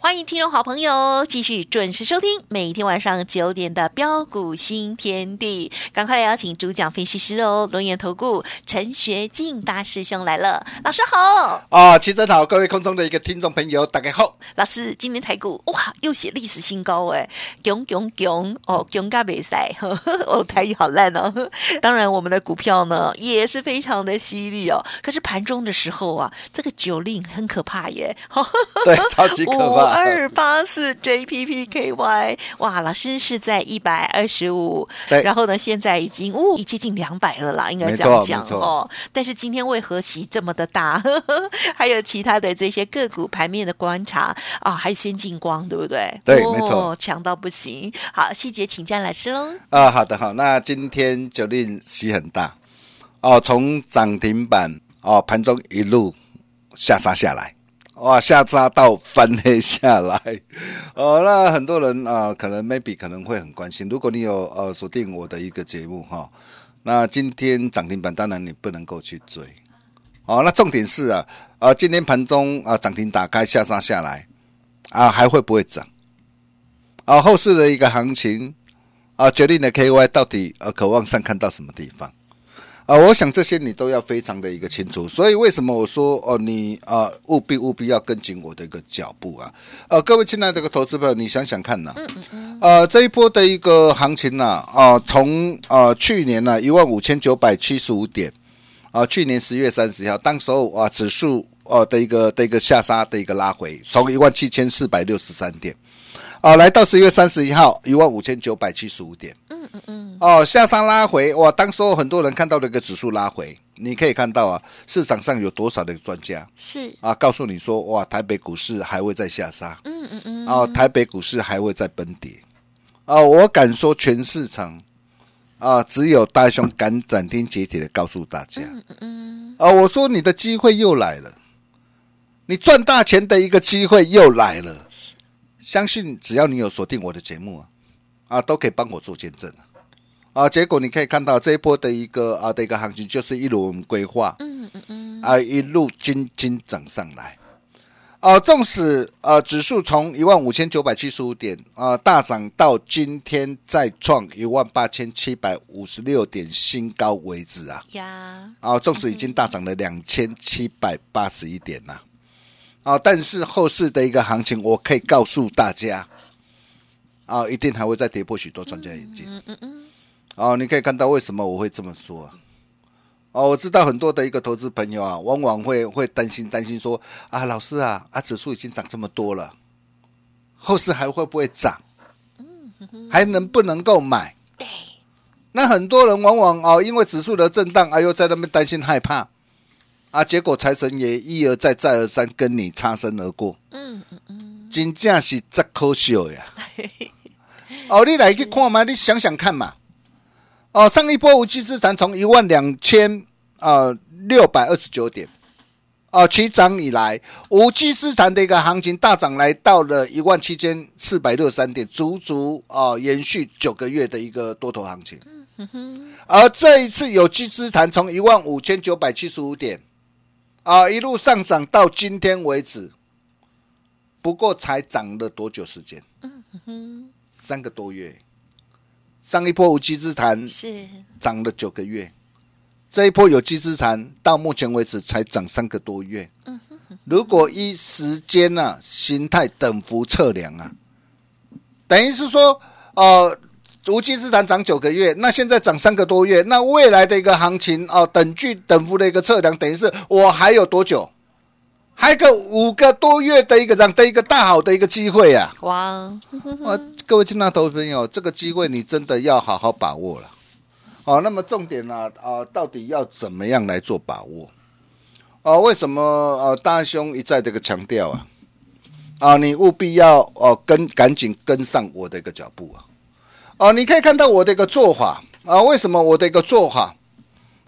欢迎听众好朋友继续准时收听每天晚上九点的标股新天地，赶快来邀请主讲分析师哦，龙岩投顾陈学进大师兄来了，老师好，哦，齐真好，各位空中的一个听众朋友，大家好。老师今天台股哇又写历史新高哎，囧囧囧哦，囧嘎比赛，哦 台语好烂哦。当然我们的股票呢也是非常的犀利哦，可是盘中的时候啊，这个九令很可怕耶，对，超级可五怕。二八四 JPPKY，哇，老师是在一百二十五，对然后呢，现在已经哦，已接近两百了啦，应该没这样讲哦。但是今天为何息这么的大？还有其他的这些个股盘面的观察啊，还有先进光，对不对？哦对没错强到不行。好，细节请教老师喽。啊，好的好，那今天九令息很大哦，从涨停板哦盘中一路下杀下来，哇，下扎到翻黑下来，哦，那很多人啊、可能 maybe 可能会很关心，如果你有呃锁定我的一个节目哈、那今天涨停板当然你不能够去追，哦，那重点是啊，呃，今天盘中啊涨停打开下杀下来啊，还会不会涨？啊，后市的一个行情啊，决定了 KY 到底呃渴望上看到什么地方？啊？我想这些你都要非常的一个清楚。所以为什么我说哦，你啊务必务必要跟紧我的一个脚步啊？呃，各位亲爱的一个投资朋友，你想想看呐、呃，这一波的一个行情呐、啊，从啊去年呢一万五千九百七十五点啊，去年十月三十号，当时候啊指数呃的一个的一个下杀的一个拉回，从一万七千四百六十三点。啊，来到十月三十一号，一万五千九百七十五点。嗯。哦，下山拉回，哇！当时候很多人看到这个指数拉回，你可以看到啊，市场上有多少的专家是，啊，告诉你说，哇，台北股市还会再下杀。嗯嗯嗯。啊，台北股市还会再崩跌。啊，我敢说，全市场啊，只有大雄敢斩钉截铁的告诉大家。嗯嗯。啊，我说你的机会又来了，你赚大钱的一个机会又来了。相信只要你有锁定我的节目啊，啊，都可以帮我做见证啊。啊，结果你可以看到这一波的一个啊的一个行情，就是一路我们规划，嗯嗯嗯，啊，一路金金涨上来。啊，纵使呃指数从一万五千九百七十五点啊大涨到今天再创一万八千七百五十六点新高为止啊，呀，啊，纵使已经大涨了两千七百八十一点了，啊，但是后市的一个行情，我可以告诉大家，啊，一定还会再跌破许多专家眼镜。嗯嗯嗯。哦，你可以看到为什么我会这么说啊？哦，我知道很多的一个投资朋友啊，往往会会担心担心说啊，老师啊，啊，指数已经涨这么多了，后市还会不会涨？还能不能够买？那很多人往往哦，因为指数的震荡，哎呦，在那边担心害怕啊，结果财神爷一而再再而三跟你擦身而过，嗯嗯嗯，真正是真可笑呀！哦，你来去看嘛，你想想看嘛。哦，上一波无稽之谈从一万两千呃六百二十九点，哦，起涨以来，无稽之谈的一个行情大涨来到了一万七千四百六十三点，足足哦延续九个月的一个多头行情。而这一次有机之谈从一万五千九百七十五点啊一路上涨到今天为止，不过才涨了多久时间？三个多月。上一波无稽之谈是，涨了九个月，这一波有机之谈到目前为止才涨三个多月。如果依时间啊、形态等幅测量啊，等于是说，呃，无稽之谈涨九个月，那现在涨三个多月，那未来的一个行情哦、等距等幅的一个测量，等于是我还有多久？还有个五个多月的一个这样的一个大好的一个机会啊！哇，啊，各位亲爱的投资朋友，这个机会你真的要好好把握了。哦，那么重点呢、啊，到底要怎么样来做把握？哦，为什么呃大兄一再这个强调啊？啊，你务必要哦跟赶紧跟上我的一个脚步啊！哦，你可以看到我的一个做法啊，为什么我的一个做法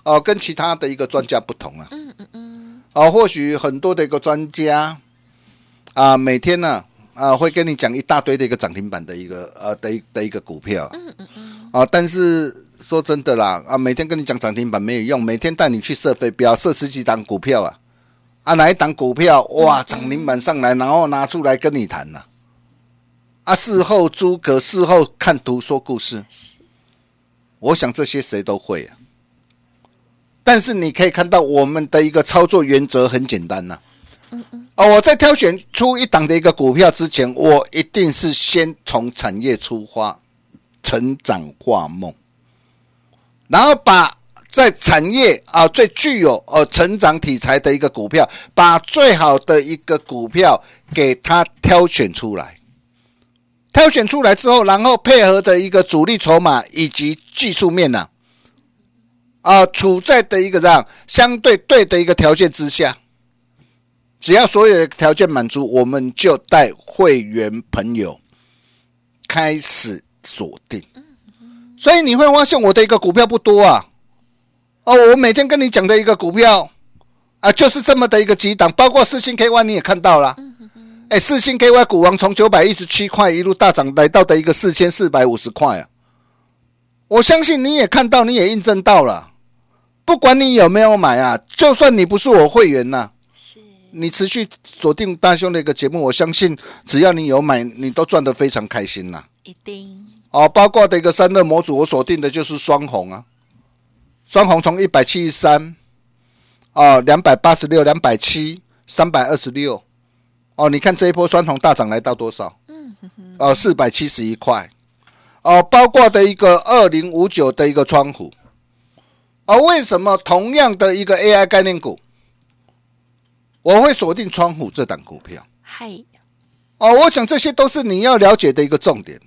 哦跟其他的一个专家不同啊？嗯嗯嗯。啊，或许很多的一个专家啊，每天呢啊会跟你讲一大堆的一个涨停板的一个呃的一的一个股票。嗯嗯嗯。啊，但是说真的啦啊，每天跟你讲涨停板没有用，每天带你去设飞镖，设十几档股票啊。啊，哪一档股票哇涨停板上来，然后拿出来跟你谈呢？啊，事后诸葛，事后看图说故事。我想这些谁都会啊。但是你可以看到我们的一个操作原则很简单呐。嗯嗯。哦，我在挑选出一档的一个股票之前，我一定是先从产业出发，成长化梦，然后把。在产业啊最具有呃成长题材的一个股票，把最好的一个股票给它挑选出来，挑选出来之后，然后配合的一个主力筹码以及技术面呢，啊处在的一个这样相对对的一个条件之下，只要所有的条件满足，我们就带会员朋友开始锁定。所以你会发现我的一个股票不多啊。哦，我每天跟你讲的一个股票啊，就是这么的一个几档，包括四星 KY 你也看到了，哎，四星 KY 股王从九百一十七块一路大涨来到的一个四千四百五十块啊，我相信你也看到，你也印证到了，不管你有没有买啊，就算你不是我会员呐，是。你持续锁定大兄的一个节目，我相信只要你有买，你都赚得非常开心呐，一定。哦，包括的一个三热模组，我锁定的就是双红啊。双红从一百七十三，哦，两百八十六，两百七，三百二十六，哦，你看这一波双红大涨来到多少？嗯。哼哼，哦，四百七十一块，哦，包括的一个二零五九的一个窗户，哦，为什么同样的一个 AI 概念股，我会锁定窗户这档股票？嗨，哦，我想这些都是你要了解的一个重点。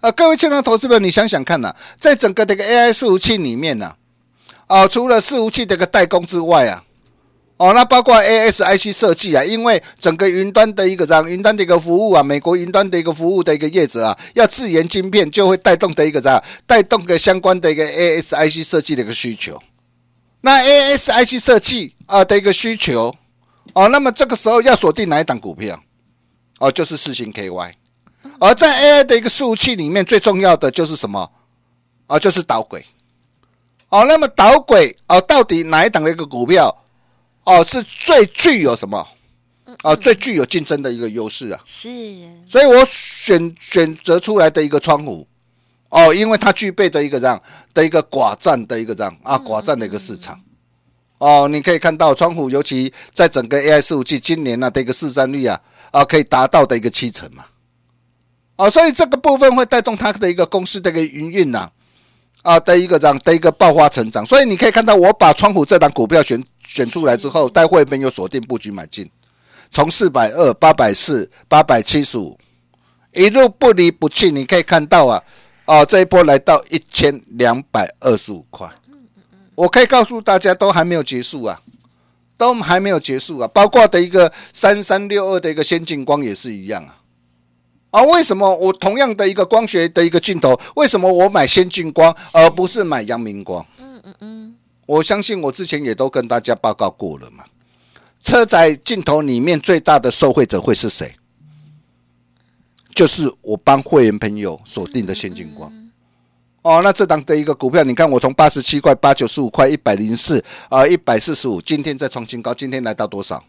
啊，各位亲爱的投资者，你想想看呐，在整个这个 AI 伺服器里面呢？啊，除了伺服器这个代工之外啊，哦，那包括 ASIC 设计啊，因为整个云端的一个这样云端的一个服务啊，美国云端的一个服务的一个业者啊，要自研晶片，就会带动的一个这样带动个相关的一个 ASIC 设计的一个需求。那 ASIC 设计啊的一个需求，哦，那么这个时候要锁定哪一档股票？哦，就是四星 KY。而在 AI 的一个服务器里面，最重要的就是什么？啊，就是导轨。哦，那么导轨哦，到底哪一档的一个股票哦，是最具有什么？啊，最具有竞争的一个优势啊？是，所以我选选择出来的一个窗户哦，因为它具备的一个这样的一个寡占的一个这样啊寡占的一个市场哦，你可以看到窗户，尤其在整个 AI 服器今年呢的一个市占率啊啊，可以达到的一个七成嘛。哦，所以这个部分会带动它的一个公司的一个营运呐。啊的一个这样的一个爆发成长，所以你可以看到，我把窗户这档股票选选出来之后，待会员有锁定布局买进，从四百二、八百四、八百七十五，一路不离不弃。你可以看到啊，啊这一波来到一千两百二十五块。我可以告诉大家，都还没有结束啊，都还没有结束啊，包括的一个三三六二的一个先进光也是一样啊。啊，为什么我同样的一个光学的一个镜头，为什么我买先进光而不是买阳明光？嗯嗯嗯，我相信我之前也都跟大家报告过了嘛。车载镜头里面最大的受惠者会是谁？就是我帮会员朋友锁定的先进光。哦，那这档的一个股票，你看我从八十七块、八九十五块、一百零四啊、一百四十五，今天再创新高，今天来到多少？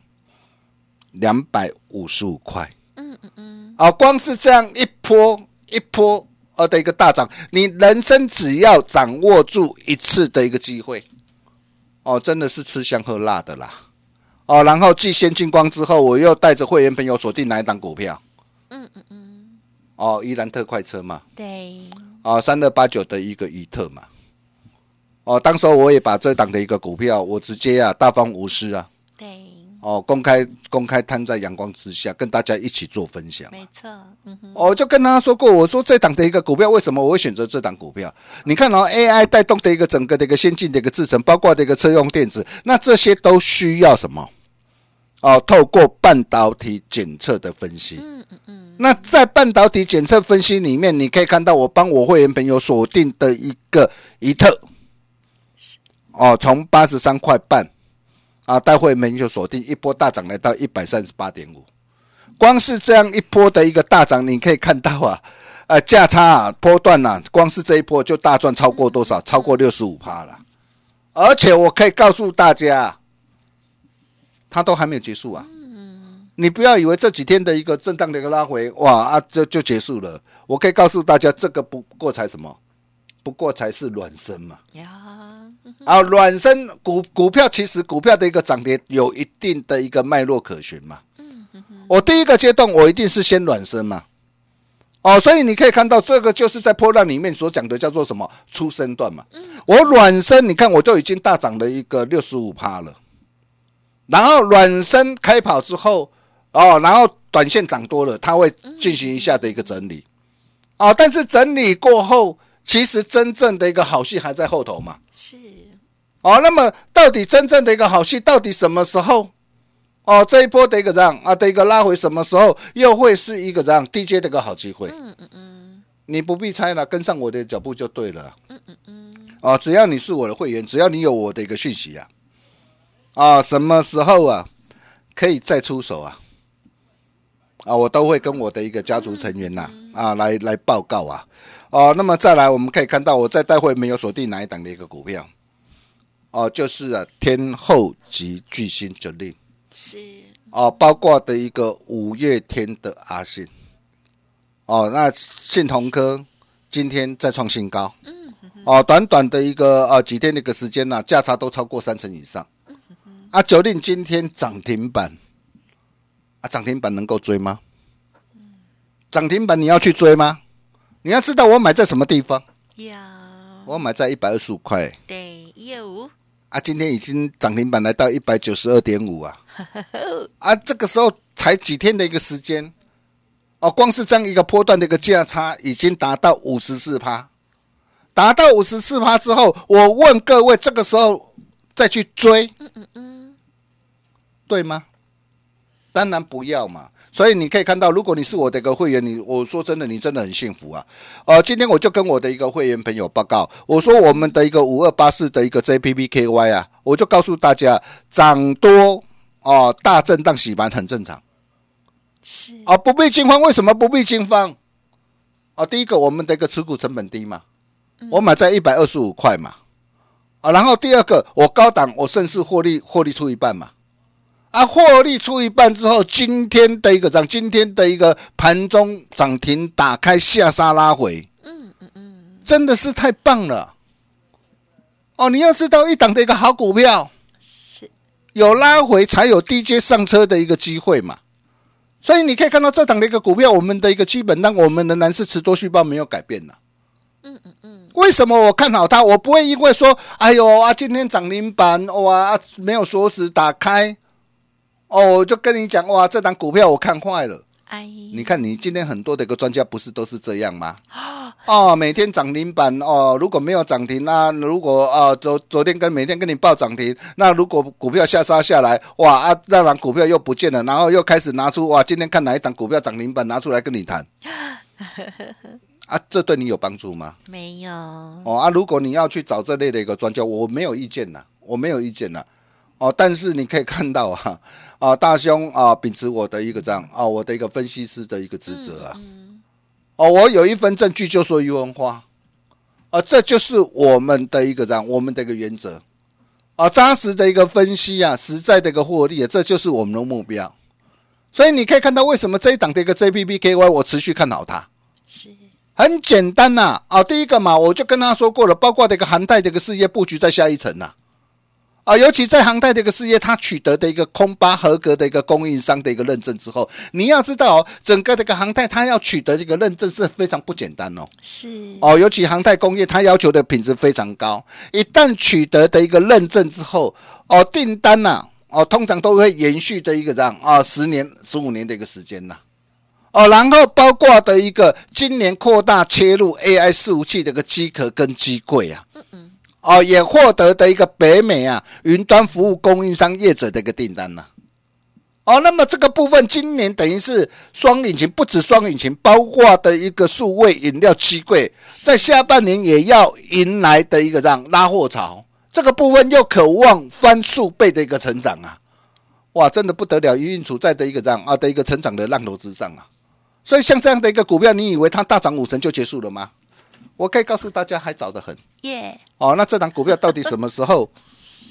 两百五十五块。嗯嗯嗯。啊，光是这样一波一波呃的一个大涨，你人生只要掌握住一次的一个机会，哦，真的是吃香喝辣的啦。哦，然后继先进光之后，我又带着会员朋友锁定哪一档股票？嗯嗯嗯。哦，伊兰特快车嘛。对。哦，三二八九的一个伊特嘛。哦，当时候我也把这档的一个股票，我直接啊大方无私啊。对。哦，公开公开摊在阳光之下，跟大家一起做分享。没错，嗯哼，我就跟他说过，我说这档的一个股票，为什么我会选择这档股票？你看哦，AI 带动的一个整个的一个先进的一个制程，包括的一个车用电子，那这些都需要什么？哦，透过半导体检测的分析。嗯嗯嗯。那在半导体检测分析里面，你可以看到我帮我会员朋友锁定的一个一特，哦，从八十三块半。啊，待会门就锁定一波大涨来到一百三十八点五，光是这样一波的一个大涨，你可以看到啊，呃，价差啊，波段呐，光是这一波就大赚超过多少？超过六十五趴了。而且我可以告诉大家，它都还没有结束啊。你不要以为这几天的一个震荡的一个拉回，哇啊，这就结束了。我可以告诉大家，这个不过才什么？不过才是卵生嘛。啊，卵生股股票其实股票的一个涨跌有一定的一个脉络可循嘛。我第一个阶段我一定是先卵生嘛。哦，所以你可以看到这个就是在波浪里面所讲的叫做什么出生段嘛。我卵生，你看我就已经大涨了一个六十五趴了。然后卵生开跑之后，哦，然后短线涨多了，它会进行一下的一个整理。哦，但是整理过后，其实真正的一个好戏还在后头嘛。是。哦，那么到底真正的一个好戏，到底什么时候？哦，这一波的一个这样啊的一个拉回，什么时候又会是一个这样低阶的一个好机会？嗯嗯嗯，你不必猜了，跟上我的脚步就对了。嗯嗯嗯，哦，只要你是我的会员，只要你有我的一个讯息啊，啊，什么时候啊可以再出手啊？啊，我都会跟我的一个家族成员呐啊来来报告啊。哦，那么再来，我们可以看到我在待会没有锁定哪一档的一个股票。哦，就是啊，天后级巨星九令是。哦，包括的一个五月天的阿信。哦，那信同科今天再创新高，嗯，哦，短短的一个呃几天的一个时间呢，价差都超过三成以上，啊，九令今天涨停板，啊，涨停板能够追吗？涨停板你要去追吗？你要知道我买在什么地方？呀，我买在一百二十五块，对，有。啊，今天已经涨停板来到一百九十二点五啊！啊，这个时候才几天的一个时间，哦，光是这样一个波段的一个价差已经达到五十四趴，达到五十四趴之后，我问各位，这个时候再去追，嗯嗯嗯，对吗？当然不要嘛。所以你可以看到，如果你是我的一个会员，你我说真的，你真的很幸福啊！呃，今天我就跟我的一个会员朋友报告，我说我们的一个五二八四的一个 JPPKY 啊，我就告诉大家，涨多哦，大震荡洗盘很正常，是啊，不必惊慌。为什么不必惊慌？啊，第一个，我们的一个持股成本低嘛，我买在一百二十五块嘛，啊，然后第二个，我高档，我甚至获利获利出一半嘛。啊，获利出一半之后，今天的一个涨，今天的一个盘中涨停打开下杀拉回，嗯嗯嗯，真的是太棒了。哦，你要知道，一档的一个好股票是有拉回才有低阶上车的一个机会嘛。所以你可以看到这档的一个股票，我们的一个基本单，我们仍然是持多续报没有改变的。嗯嗯嗯，为什么我看好它？我不会因为说，哎呦啊，今天涨停板哇，没有锁死打开。哦，我就跟你讲哇，这档股票我看坏了。哎，你看你今天很多的一个专家不是都是这样吗？哦，每天涨停板哦，如果没有涨停那如果啊昨昨天跟每天跟你报涨停，那如果股票下杀下来，哇啊，那档股票又不见了，然后又开始拿出哇，今天看哪一档股票涨停板拿出来跟你谈。啊，这对你有帮助吗？没有。哦啊，如果你要去找这类的一个专家，我没有意见呐，我没有意见呐。哦，但是你可以看到啊。啊，大兄啊，秉持我的一个这样啊，我的一个分析师的一个职责啊，哦，我有一份证据就说于文花，啊，这就是我们的一个这样，我们的一个原则啊，扎实的一个分析啊，实在的一个获利，啊这就是我们的目标。所以你可以看到，为什么这一档的一个 JPPKY 我持续看好它，是很简单呐，啊，第一个嘛，我就跟他说过了，包括的一个韩泰的一个事业布局在下一层呐。啊，尤其在航太的一个事业，它取得的一个空巴合格的一个供应商的一个认证之后，你要知道哦，整个这个航太它要取得这个认证是非常不简单哦。是哦，尤其航太工业，它要求的品质非常高。一旦取得的一个认证之后，哦，订单呐，哦，通常都会延续的一个这样啊，十年、十五年的一个时间呐。哦，然后包括的一个今年扩大切入 AI 伺服器的一个机壳跟机柜啊，哦，也获得的一个北美啊云端服务供应商业者的一个订单呢。哦，那么这个部分今年等于是双引擎，不止双引擎，包括的一个数位饮料机柜，在下半年也要迎来的一个这样拉货潮，这个部分又渴望翻数倍的一个成长啊！哇，真的不得了，营运处在的一个这样啊的一个成长的浪头之上啊！所以像这样的一个股票，你以为它大涨五成就结束了吗？我可以告诉大家，还早得很。耶，哦，那这档股票到底什么时候？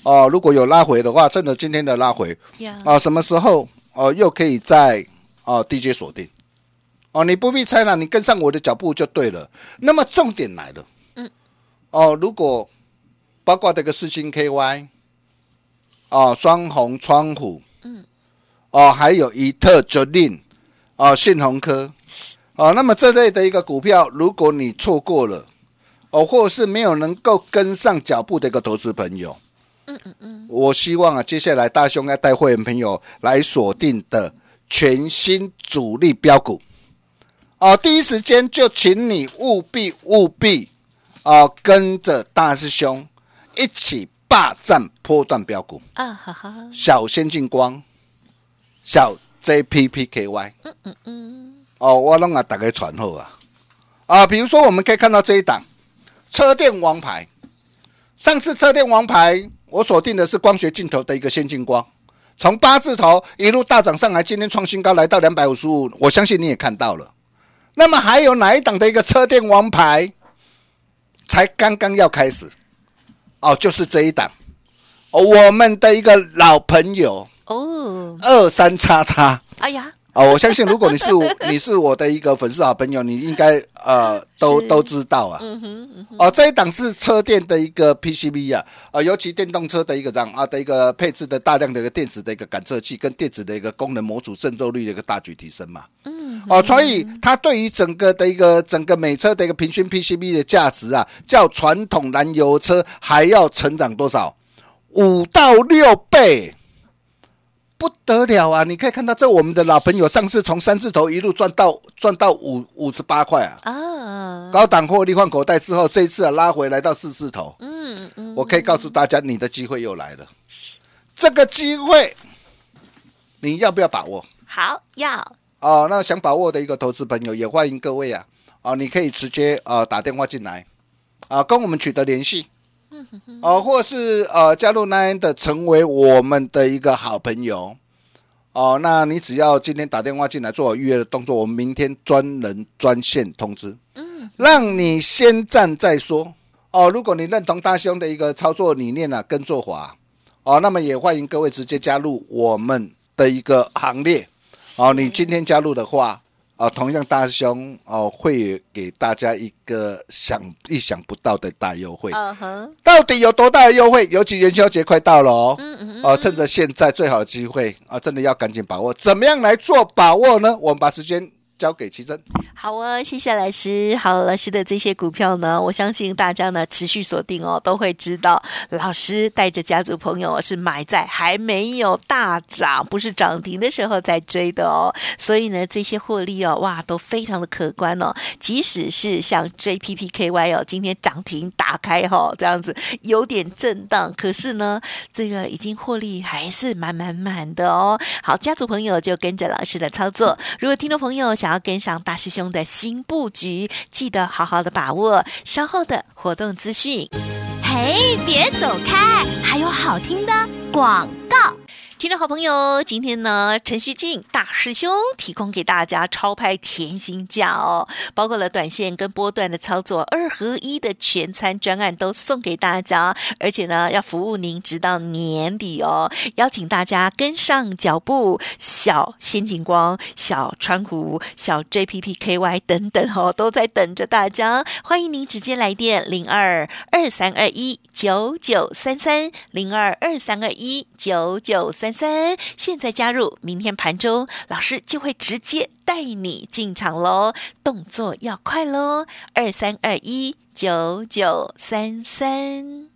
哦，如果有拉回的话，趁着今天的拉回呀，啊，什么时候哦又可以在哦 DJ 锁定？哦，你不必猜了，你跟上我的脚步就对了。那么重点来了，嗯，哦，如果包括这个四星 KY，哦，双红窗户，嗯，哦，还有一特 Jolin，哦，信鸿科，哦，那么这类的一个股票，如果你错过了，哦，或是没有能够跟上脚步的一个投资朋友。嗯嗯嗯，我希望啊，接下来大兄要带会员朋友来锁定的全新主力标股，哦，第一时间就请你务必务必哦，跟着大师兄一起霸占波段标股。啊哈哈，小先进光，小 JPPKY，嗯嗯嗯，哦，我拢啊大概传后啊，啊，比如说我们可以看到这一档车电王牌，上次车电王牌。我锁定的是光学镜头的一个先进光，从八字头一路大涨上来，今天创新高来到两百五十五，我相信你也看到了。那么还有哪一档的一个车电王牌，才刚刚要开始？哦，就是这一档，哦，我们的一个老朋友哦，二三叉叉。哎呀。哦，我相信如果你是 你是我的一个粉丝好朋友，你应该呃都都知道啊。哦，这一档是车电的一个 PCB 啊，呃，尤其电动车的一个这样啊的一个配置的大量的一个电子的一个感测器跟电子的一个功能模组渗透率的一个大举提升嘛。嗯。哦，所以它对于整个的一个整个美车的一个平均 PCB 的价值啊，较传统燃油车还要成长多少？五到六倍。不得了啊！你可以看到，这我们的老朋友上次从三字头一路赚到赚到五五十八块啊！啊，高档获利换口袋之后，这一次啊拉回来到四字头。嗯嗯，我可以告诉大家，你的机会又来了。这个机会你要不要把握？好，要。哦，那想把握的一个投资朋友也欢迎各位啊！啊，你可以直接啊打电话进来啊，跟我们取得联系。哦，或是呃加入 Nine 的，成为我们的一个好朋友哦。那你只要今天打电话进来做好预约的动作，我们明天专人专线通知，嗯，让你先战再说哦。如果你认同大兄的一个操作理念啊，跟做法哦，那么也欢迎各位直接加入我们的一个行列哦。你今天加入的话。啊，同样大兄哦，会给大家一个想意想不到的大优惠。嗯哼，到底有多大的优惠？尤其元宵节快到了哦。嗯嗯哦，趁着现在最好的机会啊，真的要赶紧把握。怎么样来做把握呢？我们把时间。交给奇珍。好啊，谢谢老师。好，老师的这些股票呢，我相信大家呢持续锁定哦，都会知道老师带着家族朋友是买在还没有大涨，不是涨停的时候在追的哦。所以呢，这些获利哦，哇，都非常的可观哦。即使是像 JPPKY 哦，今天涨停打开哈，这样子有点震荡，可是呢，这个已经获利还是满满满的哦。好，家族朋友就跟着老师的操作。如果听众朋友想，想要跟上大师兄的新布局，记得好好的把握稍后的活动资讯。嘿，别走开，还有好听的广告。听众好朋友，今天呢，陈旭静大师兄提供给大家超拍甜心价哦，包括了短线跟波段的操作二合一的全餐专案都送给大家，而且呢，要服务您直到年底哦，邀请大家跟上脚步，小先进光、小川股、小 JPPKY 等等哦，都在等着大家，欢迎您直接来电零二二三二一九九三三零二二三二一九九三。三三，现在加入，明天盘中老师就会直接带你进场喽，动作要快喽，二三二一九九三三。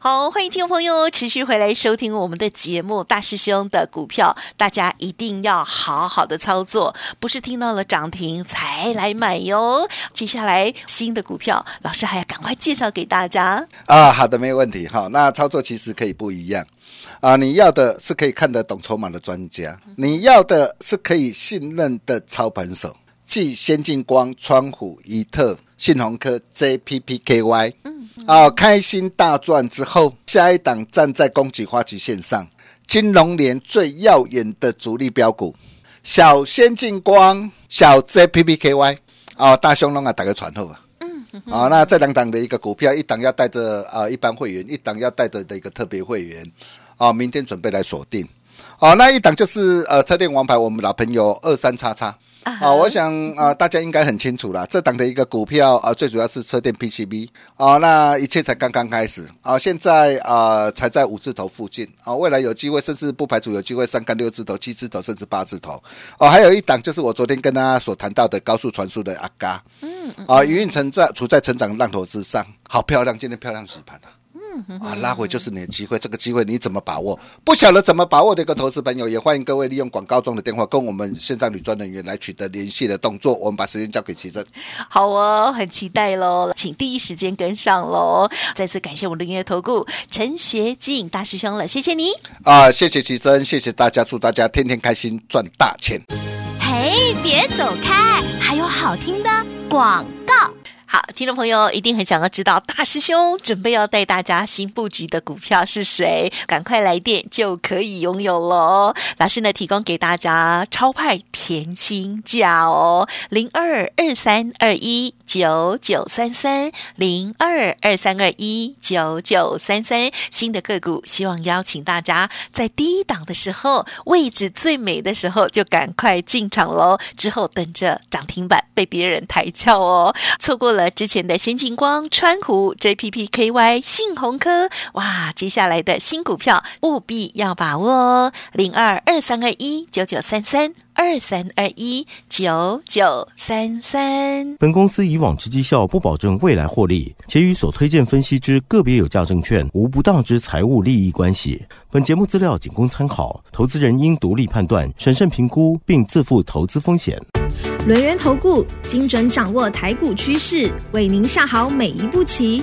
好，欢迎听众朋友持续回来收听我们的节目。大师兄的股票，大家一定要好好的操作，不是听到了涨停才来买哟。接下来新的股票，老师还要赶快介绍给大家。啊，好的，没有问题。好，那操作其实可以不一样啊。你要的是可以看得懂筹码的专家，你要的是可以信任的操盘手，即先进光、川虎、怡特、信鸿科、JPPKY。啊，开心大赚之后，下一档站在攻击花旗线上，金融年最耀眼的主力标股，小先进光、小 JPPKY 啊，大雄龙啊，打个传后啊。嗯，啊，那这两档的一个股票，一档要带着啊一般会员，一档要带着的一个特别会员，啊，明天准备来锁定。哦，那一档就是呃车电王牌，我们老朋友二三叉叉。啊，我想啊，大家应该很清楚了，这档的一个股票啊，最主要是车电 PCB 啊，那一切才刚刚开始啊，现在啊才在五字头附近啊，未来有机会，甚至不排除有机会三干六字头、七字头，甚至八字头哦。还有一档就是我昨天跟大家所谈到的高速传输的阿嘎，嗯，啊，营运成在处在成长浪头之上，好漂亮，今天漂亮洗盘啊。啊，拉回就是你的机会，这个机会你怎么把握？不晓得怎么把握的一个投资朋友，也欢迎各位利用广告中的电话，跟我们线上女专人员来取得联系的动作。我们把时间交给奇珍。好哦，很期待喽，请第一时间跟上喽。再次感谢我们的音乐投顾陈学进大师兄了，谢谢你啊，谢谢奇珍，谢谢大家，祝大家天天开心，赚大钱。嘿，别走开，还有好听的广告。好，听众朋友一定很想要知道大师兄准备要带大家新布局的股票是谁？赶快来电就可以拥有喽！老师呢提供给大家超派甜心价哦，零二二三二一九九三三零二二三二一九九三三，新的个股，希望邀请大家在低档的时候，位置最美的时候就赶快进场喽，之后等着涨停板被别人抬轿哦，错过了。之前的先进光、川湖、JPPKY、信鸿科，哇！接下来的新股票务必要把握哦，零二二三二一九九三三二三二一九九三三。本公司以往之绩效不保证未来获利，且与所推荐分析之个别有价证券无不当之财务利益关系。本节目资料仅供参考，投资人应独立判断、审慎评估，并自负投资风险。轮源投顾精准掌握台股趋势，为您下好每一步棋。